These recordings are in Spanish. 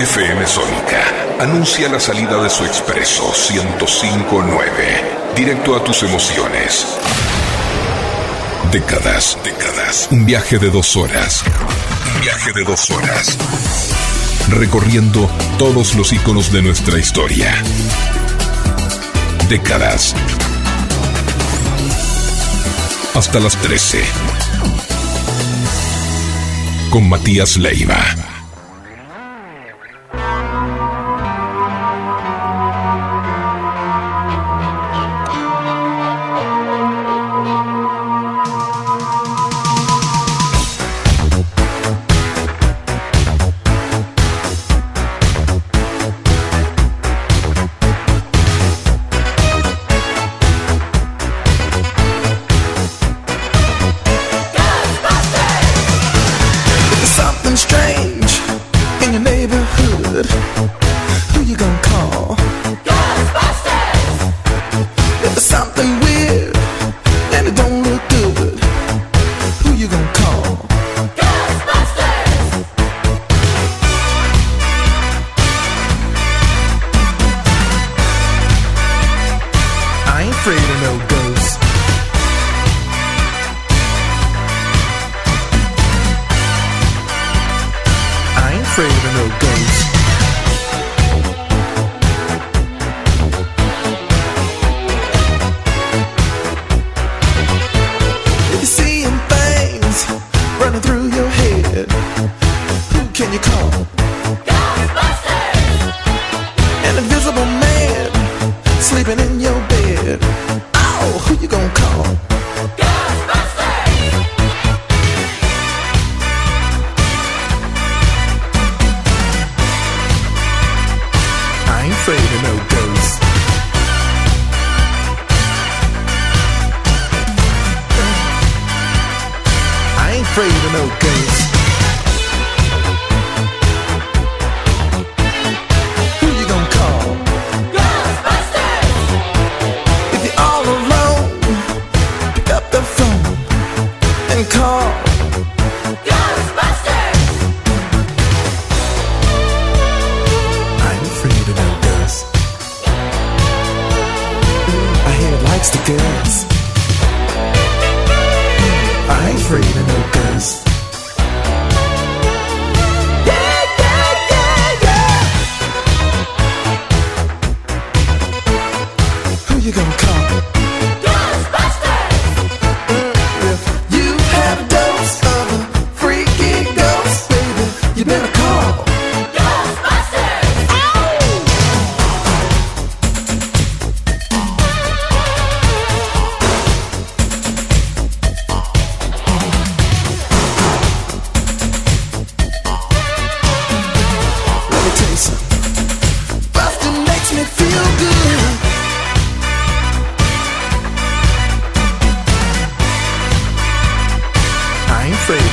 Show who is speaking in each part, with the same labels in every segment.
Speaker 1: FM Sónica anuncia la salida de su expreso 1059, directo a tus emociones. Décadas, décadas. Un viaje de dos horas. Un viaje de dos horas. Recorriendo todos los iconos de nuestra historia. Décadas. Hasta las 13. Con Matías Leiva.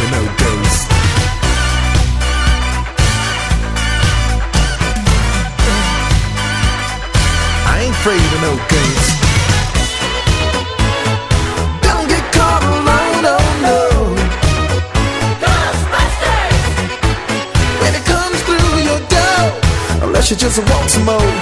Speaker 2: I ain't afraid of no ghosts. Don't get caught alone, oh no. Ghostbusters! When it comes through your door, unless you just want some more.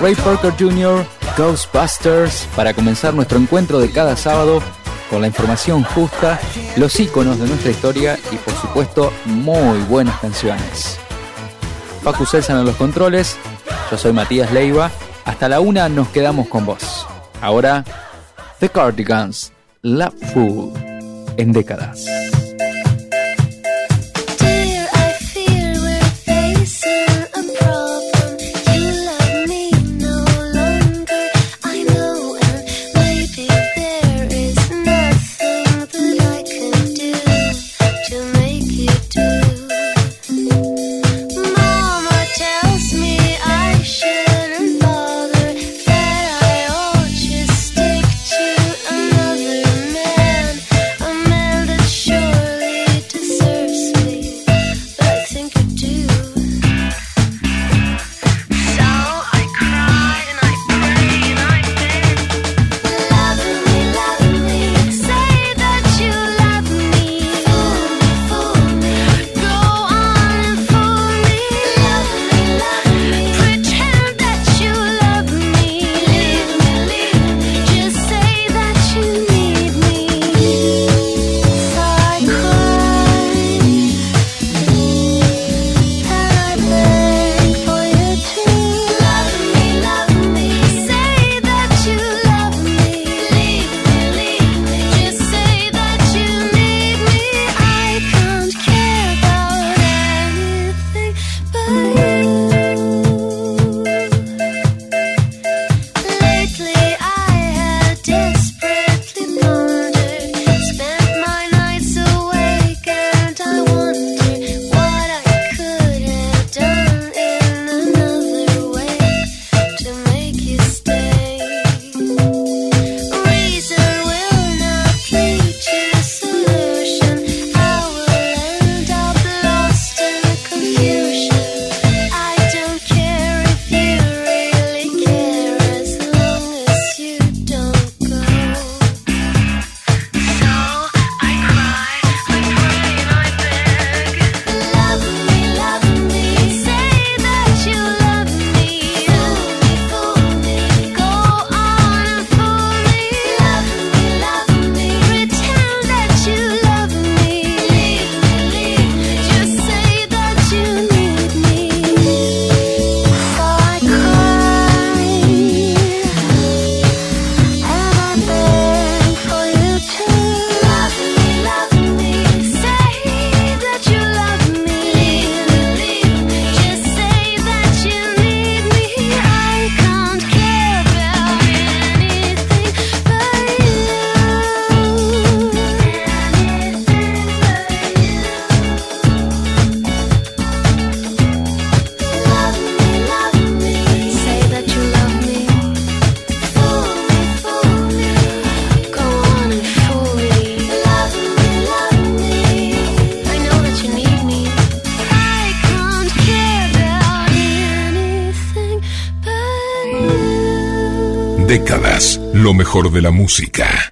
Speaker 3: Ray Parker Jr., Ghostbusters, para comenzar nuestro encuentro de cada sábado con la información justa, los iconos de nuestra historia y por supuesto muy buenas canciones. Facu Celsan en los controles, yo soy Matías Leiva, hasta la una nos quedamos con vos. Ahora, The Cardigans, Love Fool, en décadas. Lo mejor de la música.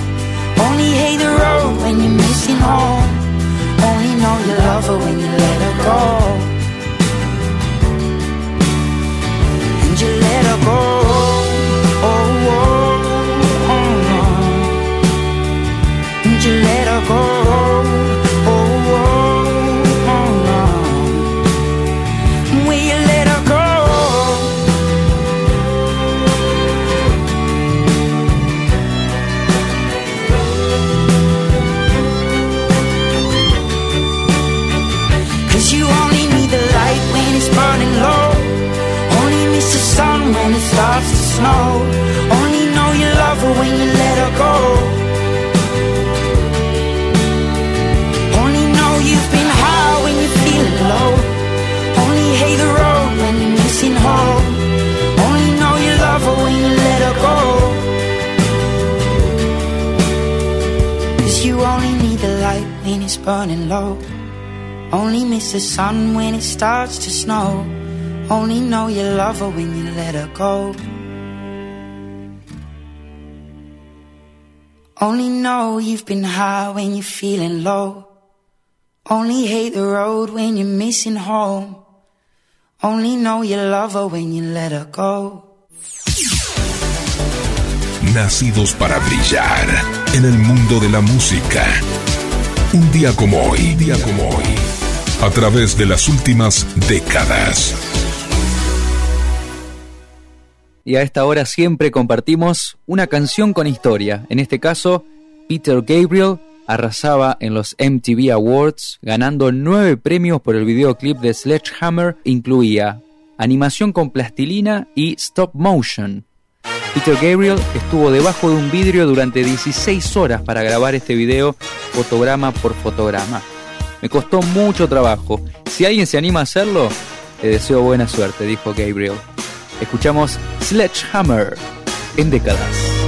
Speaker 4: Only know you love her when you let her go Only know you've been high when you're feeling low. Only hate the road when you're missing home. Only know you love her when you let her go.
Speaker 3: Nacidos para brillar en el mundo de la música. Un día como hoy, día como hoy. A través de las últimas décadas.
Speaker 5: Y a esta hora siempre compartimos una canción con historia. En este caso, Peter Gabriel arrasaba en los MTV Awards, ganando nueve premios por el videoclip de Sledgehammer, incluía animación con plastilina y stop motion. Peter Gabriel estuvo debajo de un vidrio durante 16 horas para grabar este video fotograma por fotograma. Me costó mucho trabajo. Si alguien se anima a hacerlo, le deseo buena suerte, dijo Gabriel. Escuchamos Sledgehammer en décadas.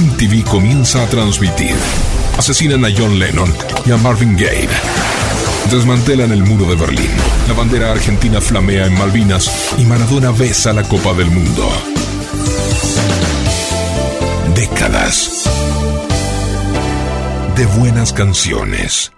Speaker 3: MTV comienza a transmitir. Asesinan a John Lennon y a Marvin Gaye. Desmantelan el muro de Berlín. La bandera argentina flamea en Malvinas y Maradona besa la Copa del Mundo. Décadas de buenas canciones.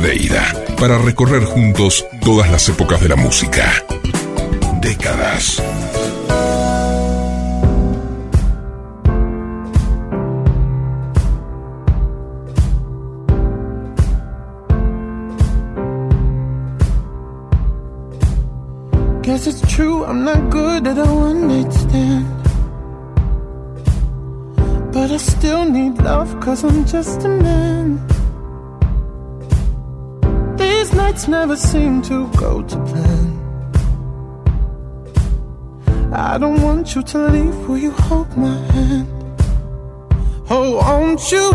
Speaker 3: De ida para recorrer juntos todas las épocas de la música. Décadas.
Speaker 6: you to leave, will you hold my hand? Oh, won't you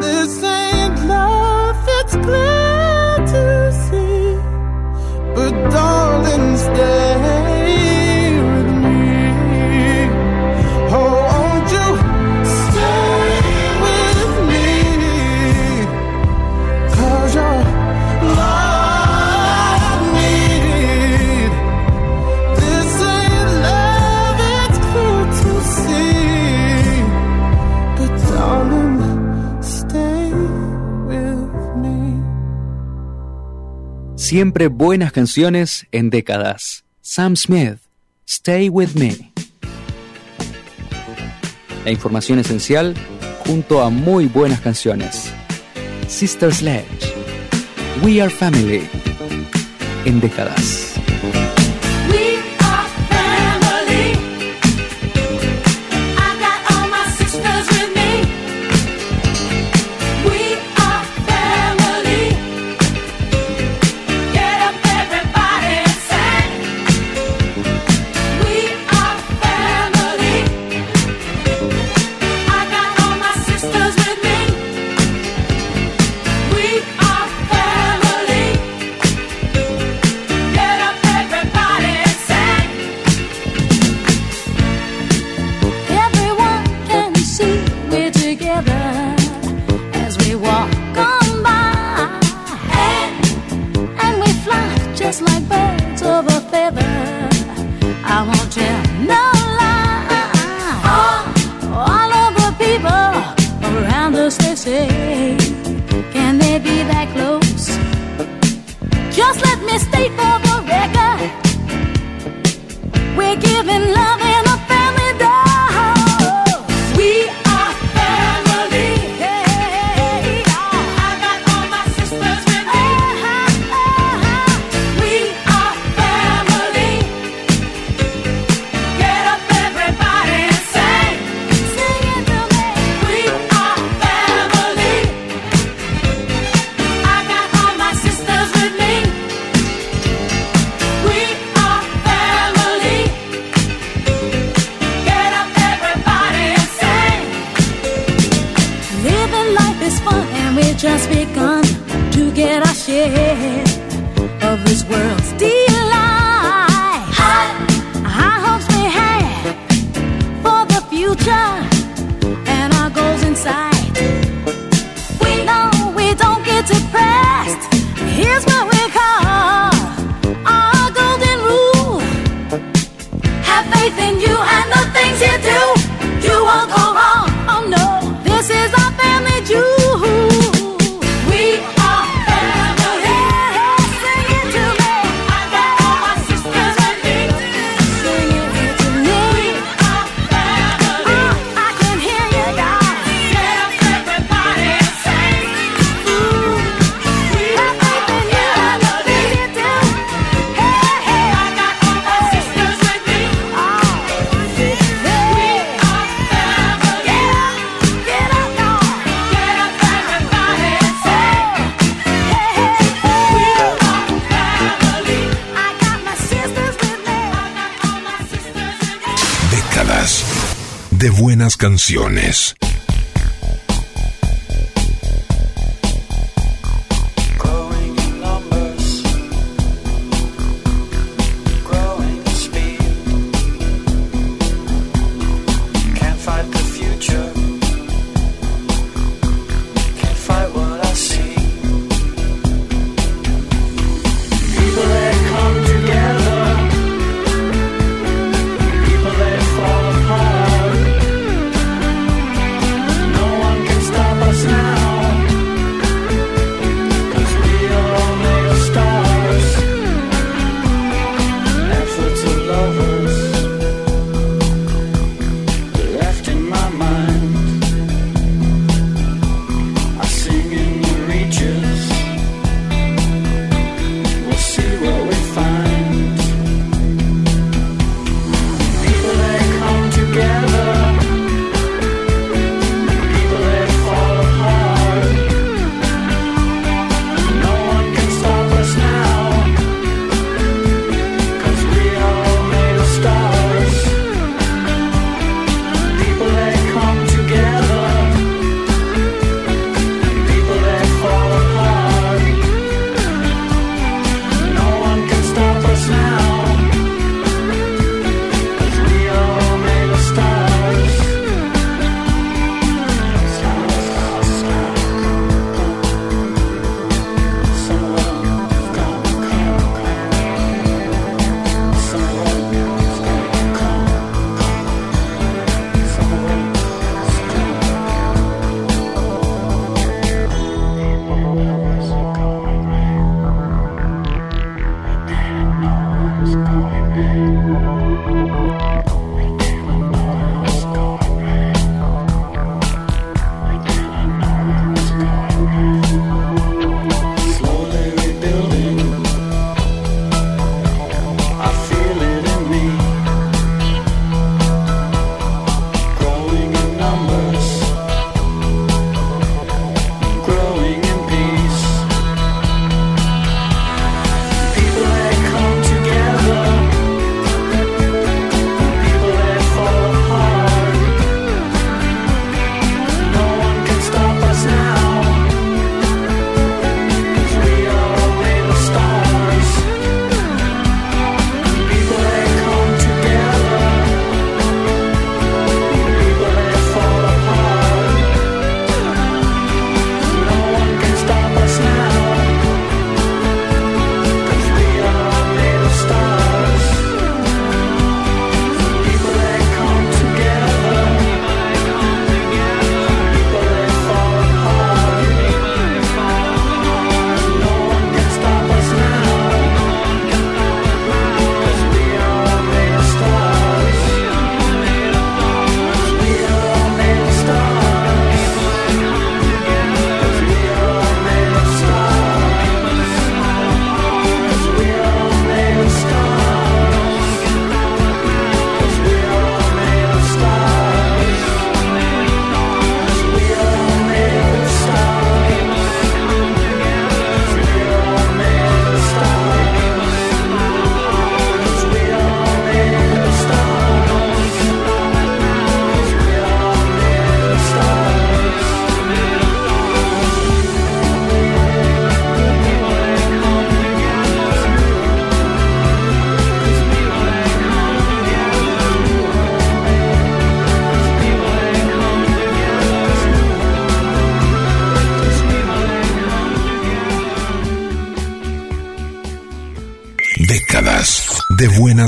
Speaker 6: This ain't love, it's clear.
Speaker 3: Siempre buenas canciones en décadas. Sam Smith, Stay With Me. La información esencial junto a muy buenas canciones. Sister Sledge, We Are Family, en décadas.
Speaker 7: De buenas canciones.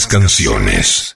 Speaker 7: Canciones.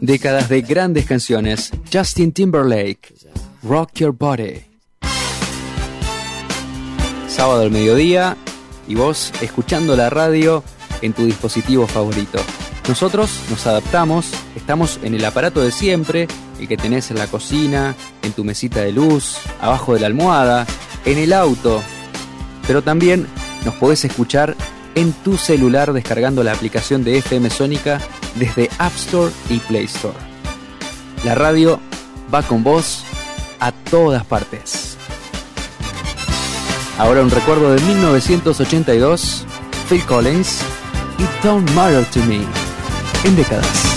Speaker 5: Décadas de grandes canciones. Justin Timberlake, Rock Your Body. Sábado al mediodía y vos escuchando la radio en tu dispositivo favorito. Nosotros nos adaptamos, estamos en el aparato de siempre, el que tenés en la cocina, en tu mesita de luz, abajo de la almohada, en el auto. Pero también nos podés escuchar en tu celular descargando la aplicación de FM Sónica desde App Store y Play Store. La radio va con vos a todas partes. Ahora un recuerdo de 1982,
Speaker 8: Phil Collins y Don't Matter to Me en décadas.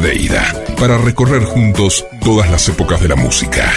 Speaker 1: de ida para recorrer juntos todas las épocas de la música.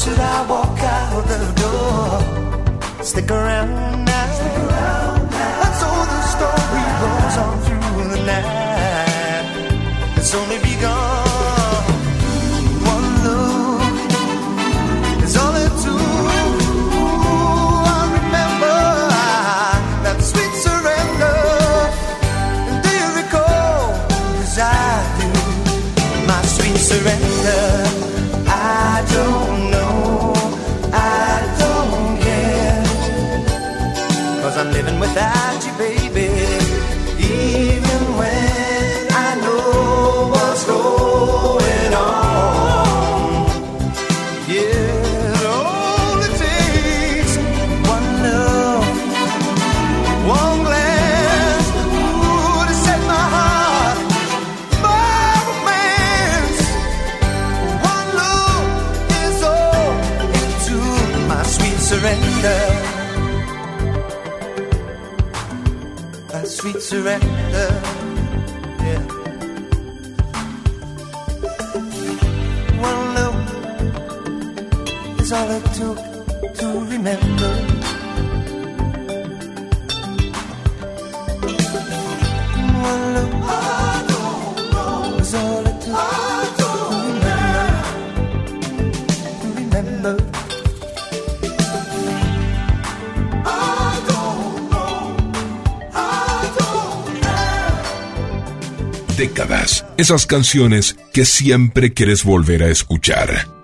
Speaker 9: should I walk out the door? Stick around now. Stick around now. And so the story goes on through the night. It's only begun. surrender. Yeah. One look is all it took to remember.
Speaker 1: décadas, esas canciones que siempre quieres volver a escuchar.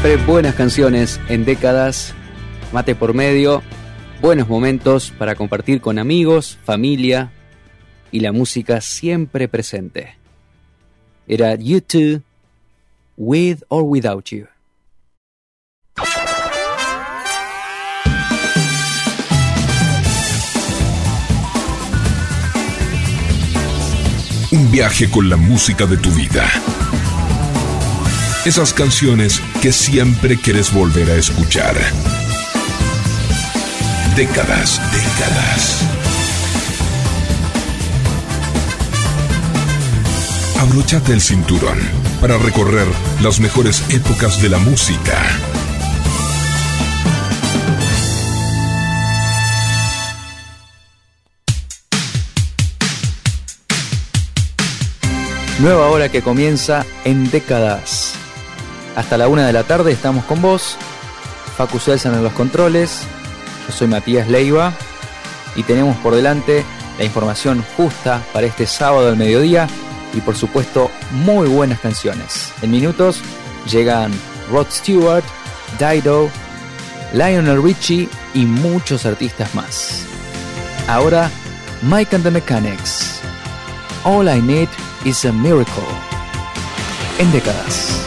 Speaker 5: siempre buenas canciones en décadas, mate por medio, buenos momentos para compartir con amigos, familia y la música siempre presente. Era You Too, With or Without You.
Speaker 1: Un viaje con la música de tu vida. Esas canciones que siempre quieres volver a escuchar. Décadas, décadas. Abróchate el cinturón para recorrer las mejores épocas de la música.
Speaker 5: Nueva hora que comienza en décadas. Hasta la una de la tarde estamos con vos. Facu Celsan en los controles. Yo soy Matías Leiva. Y tenemos por delante la información justa para este sábado al mediodía. Y por supuesto, muy buenas canciones. En minutos llegan Rod Stewart, Dido, Lionel Richie y muchos artistas más. Ahora, Mike and the Mechanics. All I Need is a Miracle. En décadas.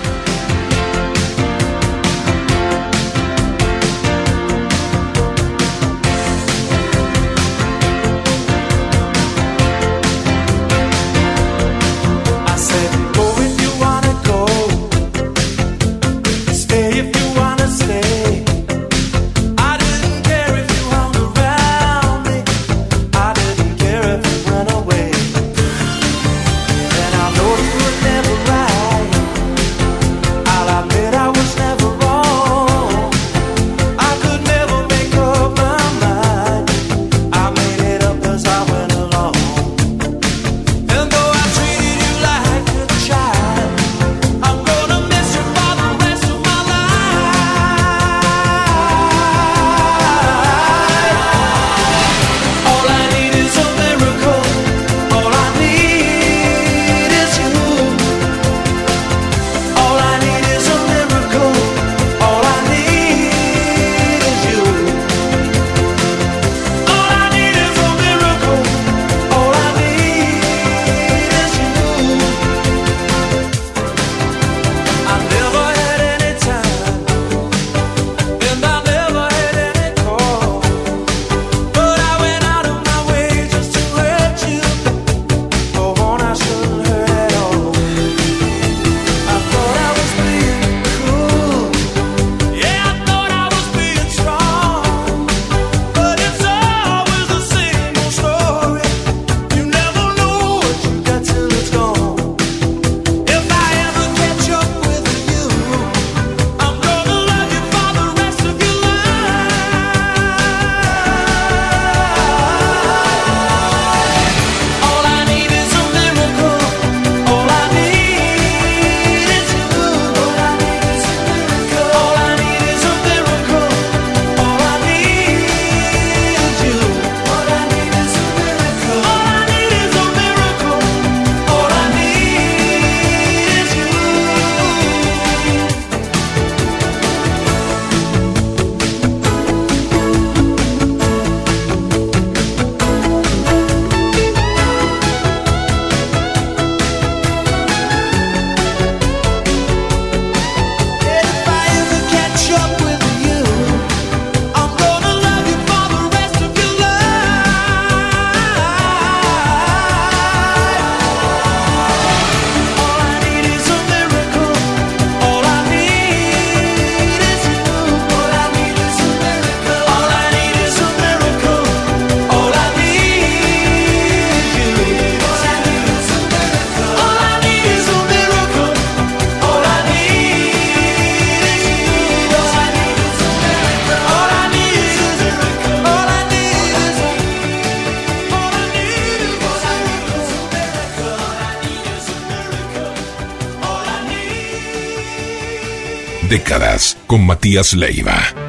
Speaker 1: con Matías Leiva.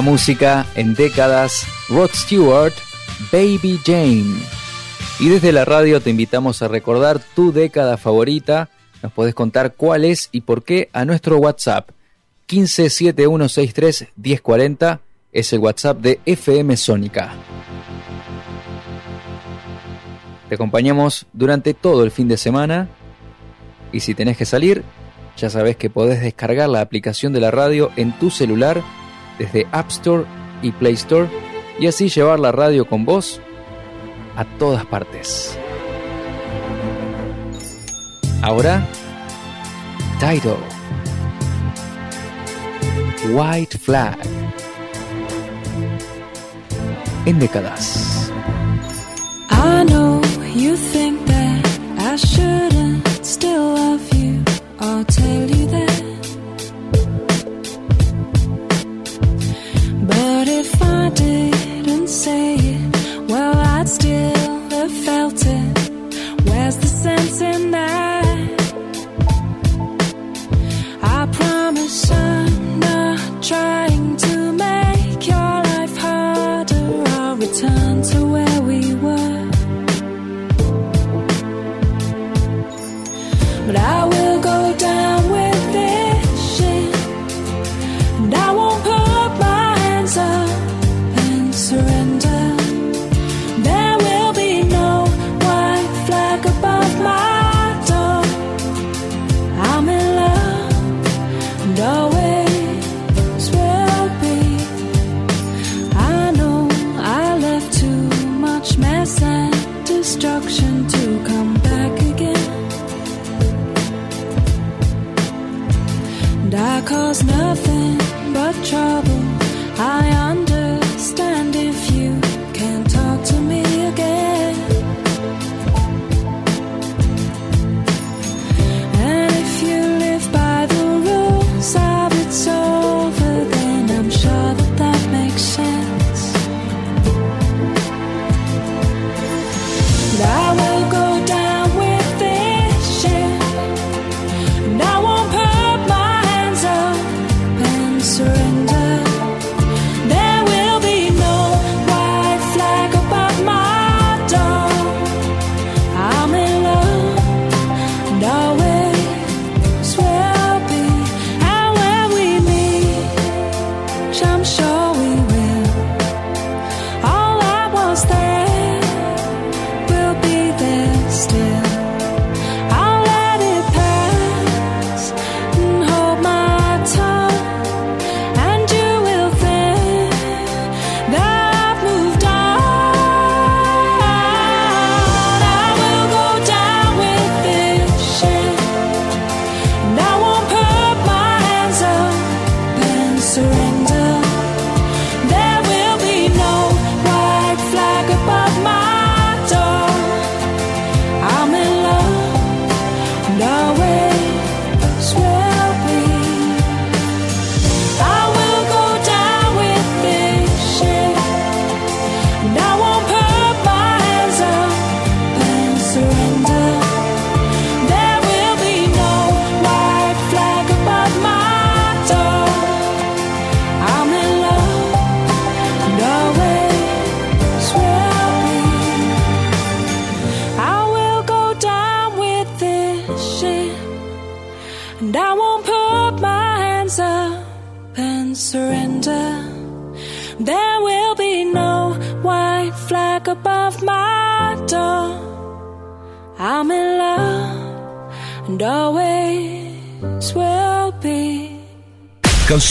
Speaker 5: música en décadas, Rod Stewart, Baby Jane. Y desde la radio te invitamos a recordar tu década favorita. Nos podés contar cuál es y por qué a nuestro WhatsApp. 157163 1040 es el WhatsApp de FM Sónica. Te acompañamos durante todo el fin de semana y si tenés que salir, ya sabes que podés descargar la aplicación de la radio en tu celular desde App Store y Play Store y así llevar la radio con vos a todas partes. Ahora, Tidal. White Flag. En décadas.
Speaker 3: I know you think that I shouldn't still love you. I'll tell you that. say it. Well, I'd still have felt it. Where's the sense in that? I promise I'm not trying to make your life harder. I'll return to where.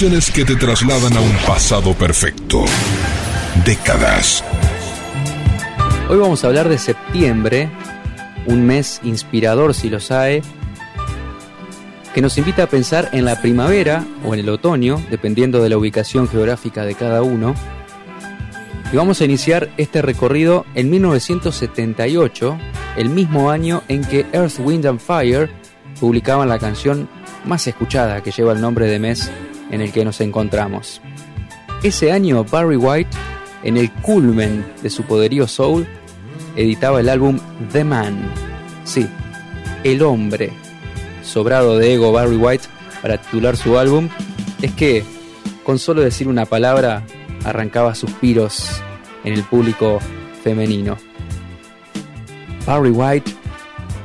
Speaker 3: Que te trasladan a un pasado perfecto. Décadas.
Speaker 5: Hoy vamos a hablar de septiembre, un mes inspirador si lo sabe, que nos invita a pensar en la primavera o en el otoño, dependiendo de la ubicación geográfica de cada uno. Y vamos a iniciar este recorrido en 1978, el mismo año en que Earth, Wind and Fire publicaban la canción más escuchada que lleva el nombre de mes en el que nos encontramos. Ese año Barry White, en el culmen de su poderío soul, editaba el álbum The Man. Sí, el hombre. Sobrado de ego Barry White para titular su álbum, es que con solo decir una palabra arrancaba suspiros en el público femenino. Barry White,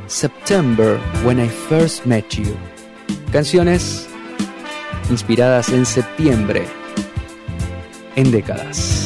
Speaker 5: September When I First Met You. Canciones inspiradas en septiembre, en décadas.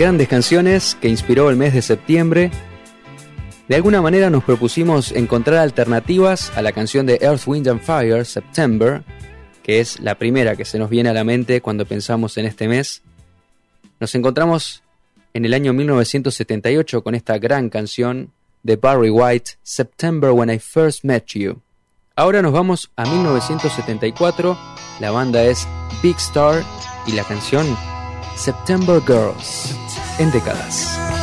Speaker 9: Grandes canciones que inspiró el mes de septiembre. De alguna manera nos propusimos encontrar alternativas a la canción de Earth, Wind and Fire, September, que es la primera que se nos viene a la mente cuando pensamos en este mes. Nos encontramos en el año 1978 con esta gran canción de Barry White, September When I First Met You. Ahora nos vamos a 1974, la banda es Big Star y la canción September Girls, en décadas.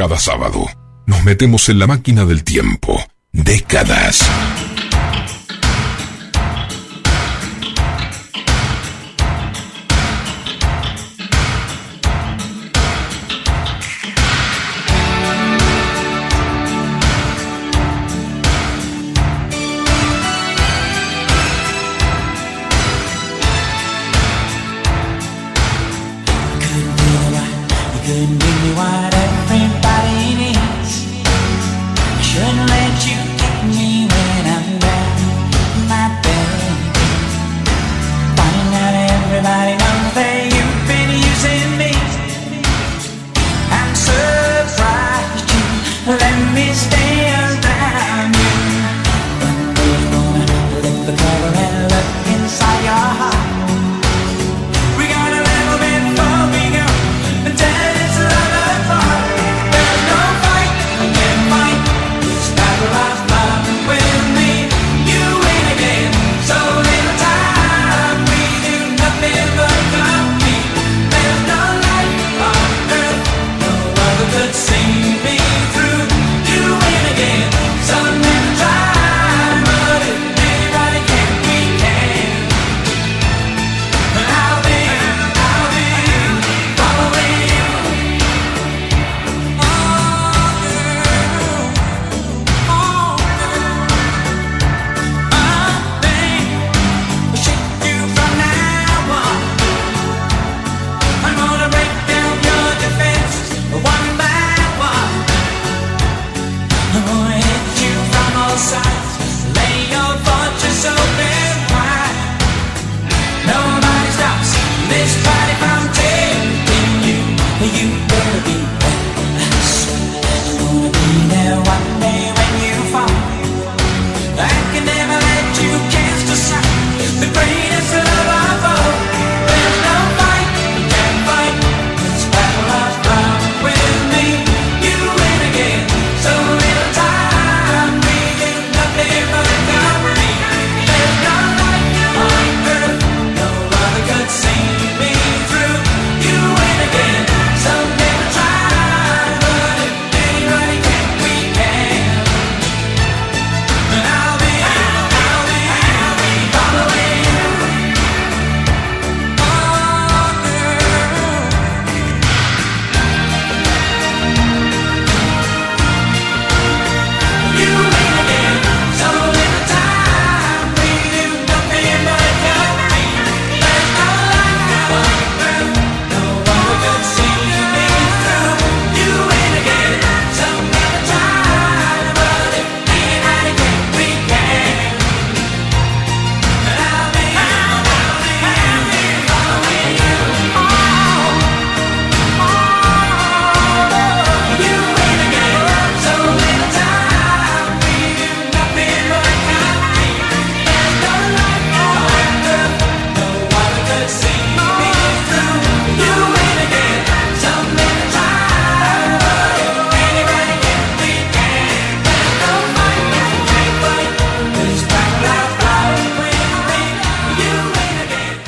Speaker 10: Cada sábado nos metemos en la máquina del tiempo. Décadas.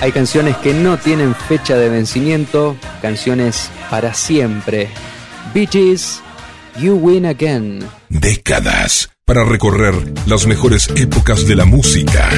Speaker 5: Hay canciones que no tienen fecha de vencimiento, canciones para siempre. Bee Gees, You Win Again.
Speaker 3: Décadas para recorrer las mejores épocas de la música.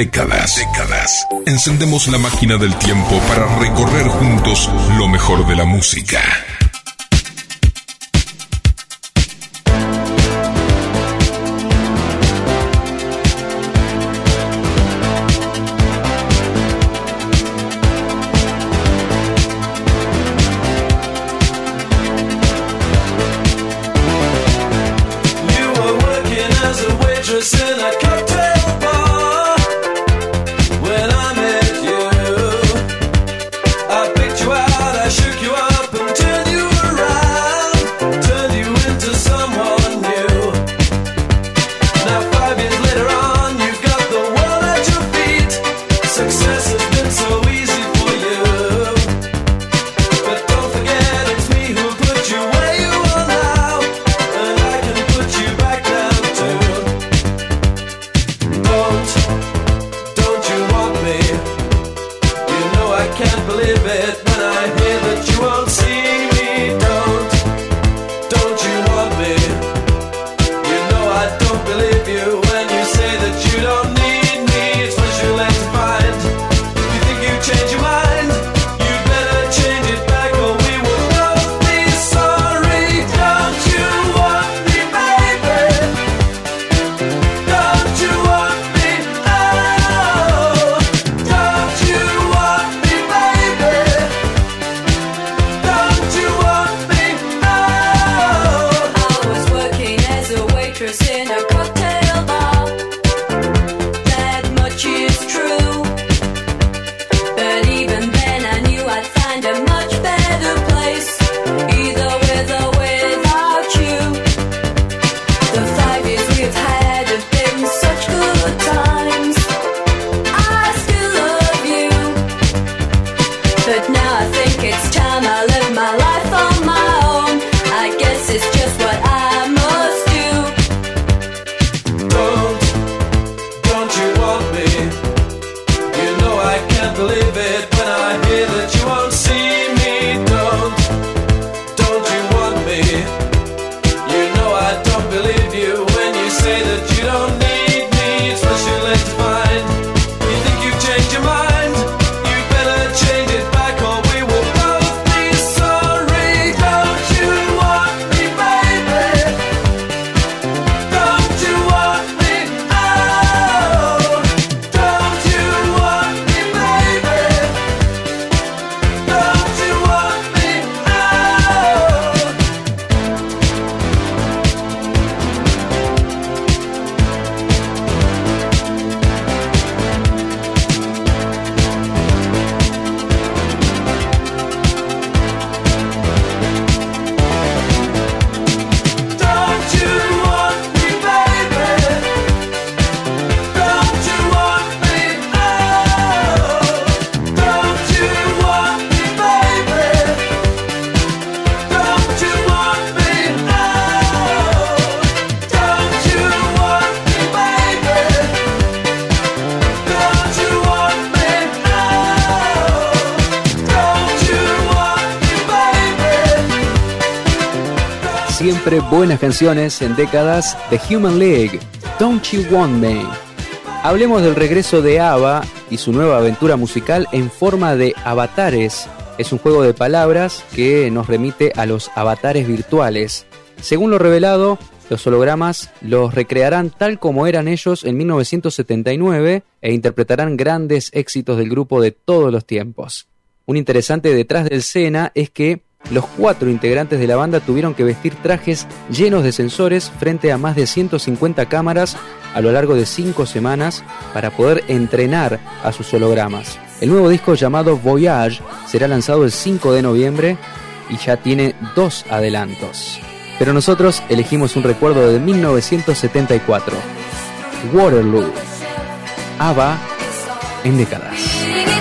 Speaker 3: Décadas, décadas. Encendemos la máquina del tiempo para recorrer juntos lo mejor de la música.
Speaker 5: En décadas de Human League, Don't You Want Me. Hablemos del regreso de ABBA y su nueva aventura musical en forma de avatares. Es un juego de palabras que nos remite a los avatares virtuales. Según lo revelado, los hologramas los recrearán tal como eran ellos en 1979 e interpretarán grandes éxitos del grupo de todos los tiempos. Un interesante detrás del escena es que los cuatro integrantes de la banda tuvieron que vestir trajes llenos de sensores frente a más de 150 cámaras a lo largo de cinco semanas para poder entrenar a sus hologramas. El nuevo disco llamado Voyage será lanzado el 5 de noviembre y ya tiene dos adelantos. Pero nosotros elegimos un recuerdo de 1974, Waterloo, ABBA en décadas.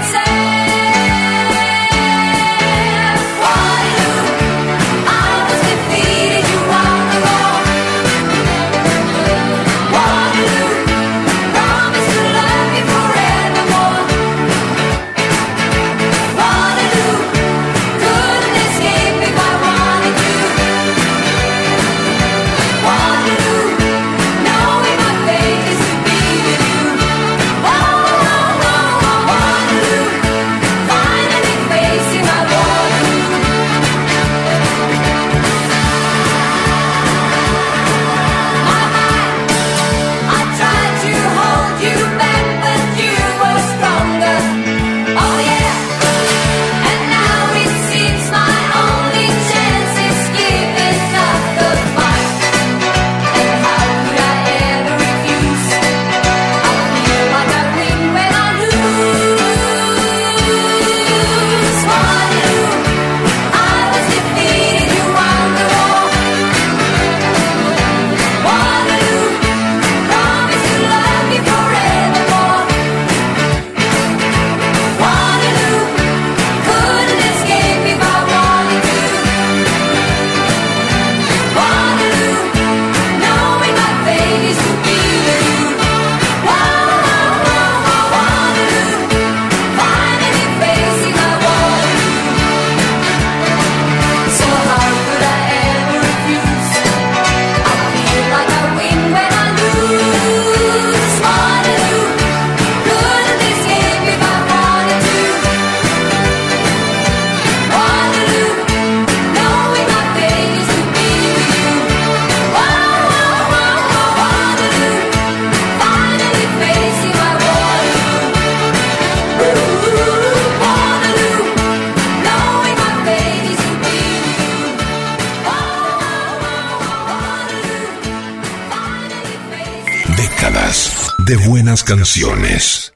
Speaker 9: Buenas canciones.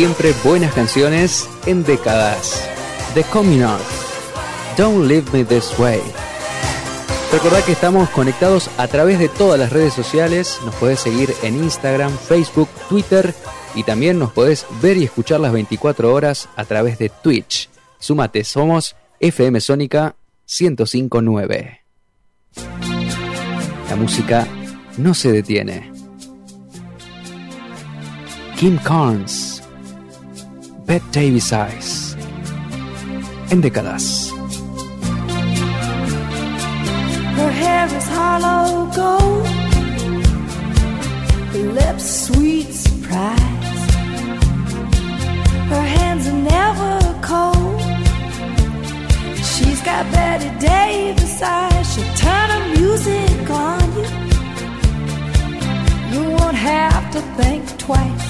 Speaker 5: Siempre buenas canciones en décadas. The Communard. Don't Leave Me This Way. Recordad que estamos conectados a través de todas las redes sociales. Nos podés seguir en Instagram, Facebook, Twitter y también nos podés ver y escuchar las 24 horas a través de Twitch. Súmate, somos FM Sónica 1059. La música no se detiene. Kim Carnes, Pete Davis Eyes en décadas.
Speaker 11: Her hair is hollow gold, her lips sweet surprise, her hands are never cold.
Speaker 1: She's got Betty Davis eyes, she'll turn the music on you. You won't have to think twice.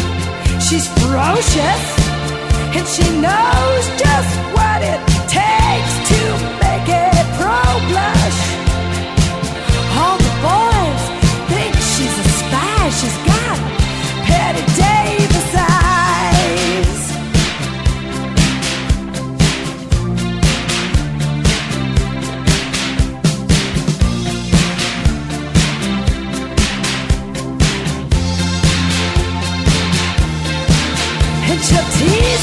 Speaker 1: She's ferocious and she knows just what it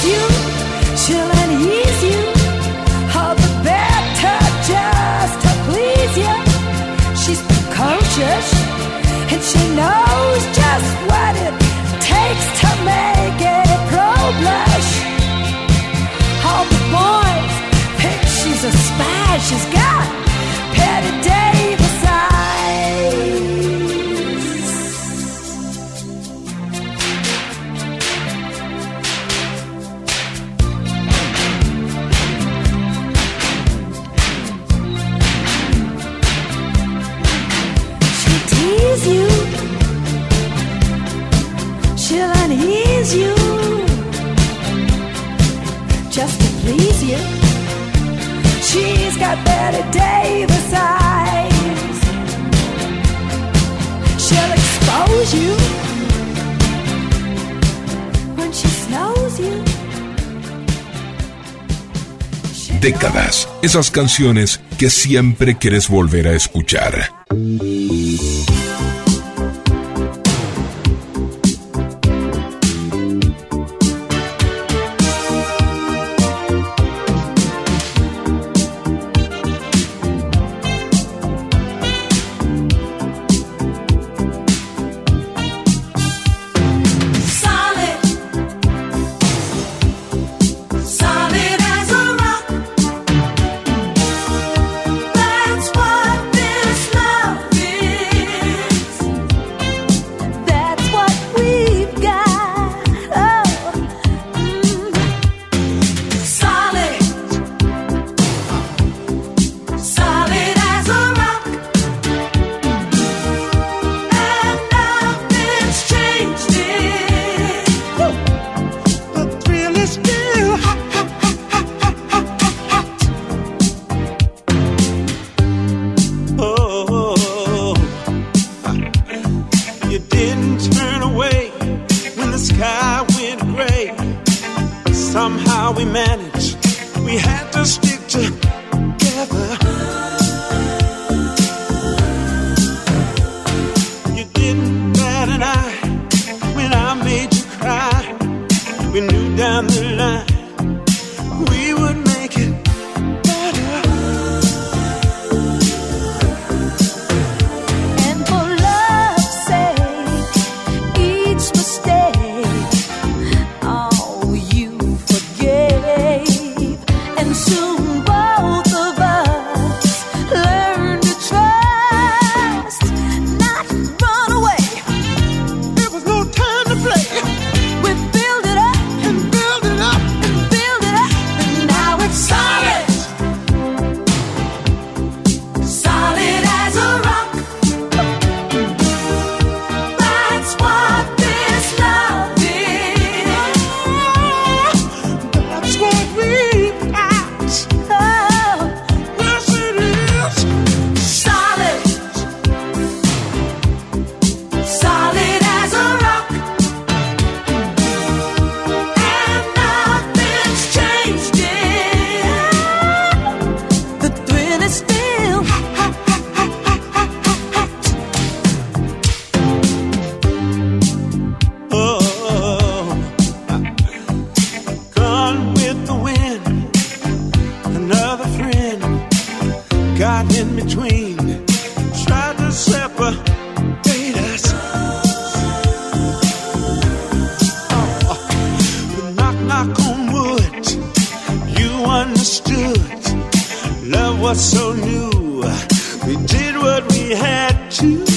Speaker 1: and ease you. All the better, just to please you. She's precocious and she knows just what it takes to make a pro blush. All the boys think she's a spy. She's got Petty
Speaker 3: esas canciones que siempre quieres volver a escuchar.
Speaker 1: got
Speaker 12: in between, tried to separate us. Oh, knock, knock on wood, you
Speaker 1: understood. Love
Speaker 3: was so new, we did what we had to.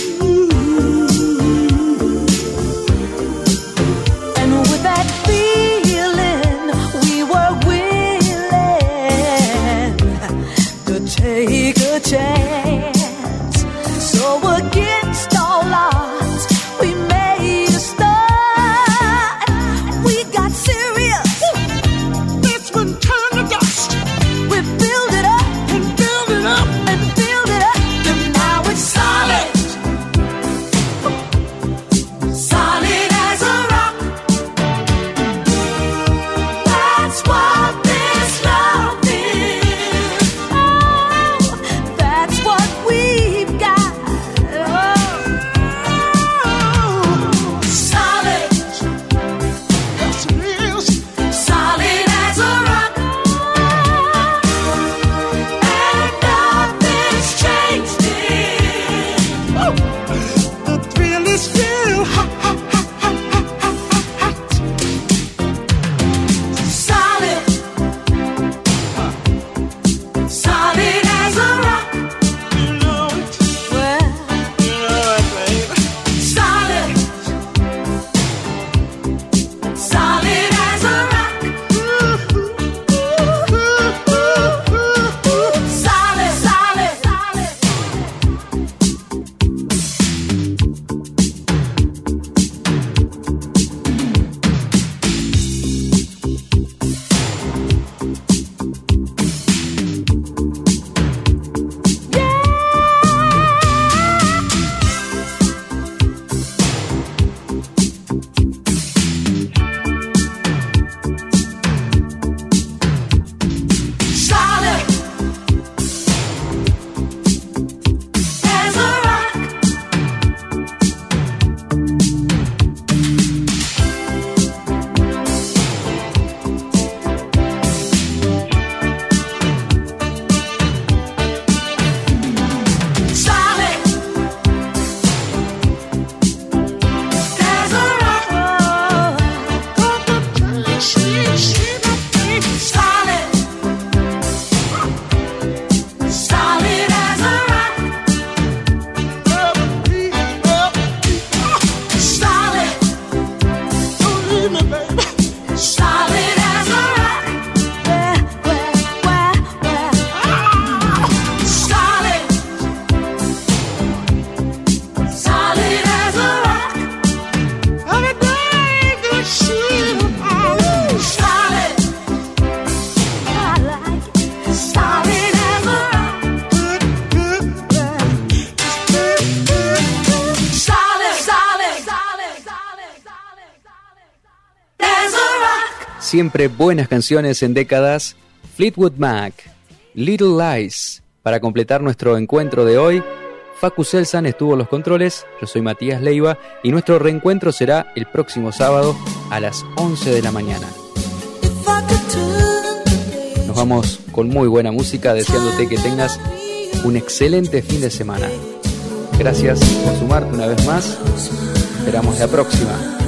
Speaker 5: Siempre buenas canciones en décadas. Fleetwood Mac, Little Lies. Para completar nuestro encuentro de hoy, Facu Selsan estuvo en los controles, yo soy Matías Leiva y nuestro reencuentro será el próximo sábado a las 11 de la mañana. Nos vamos con muy buena música, deseándote que tengas un excelente fin de semana. Gracias por sumarte una vez más. Esperamos la próxima.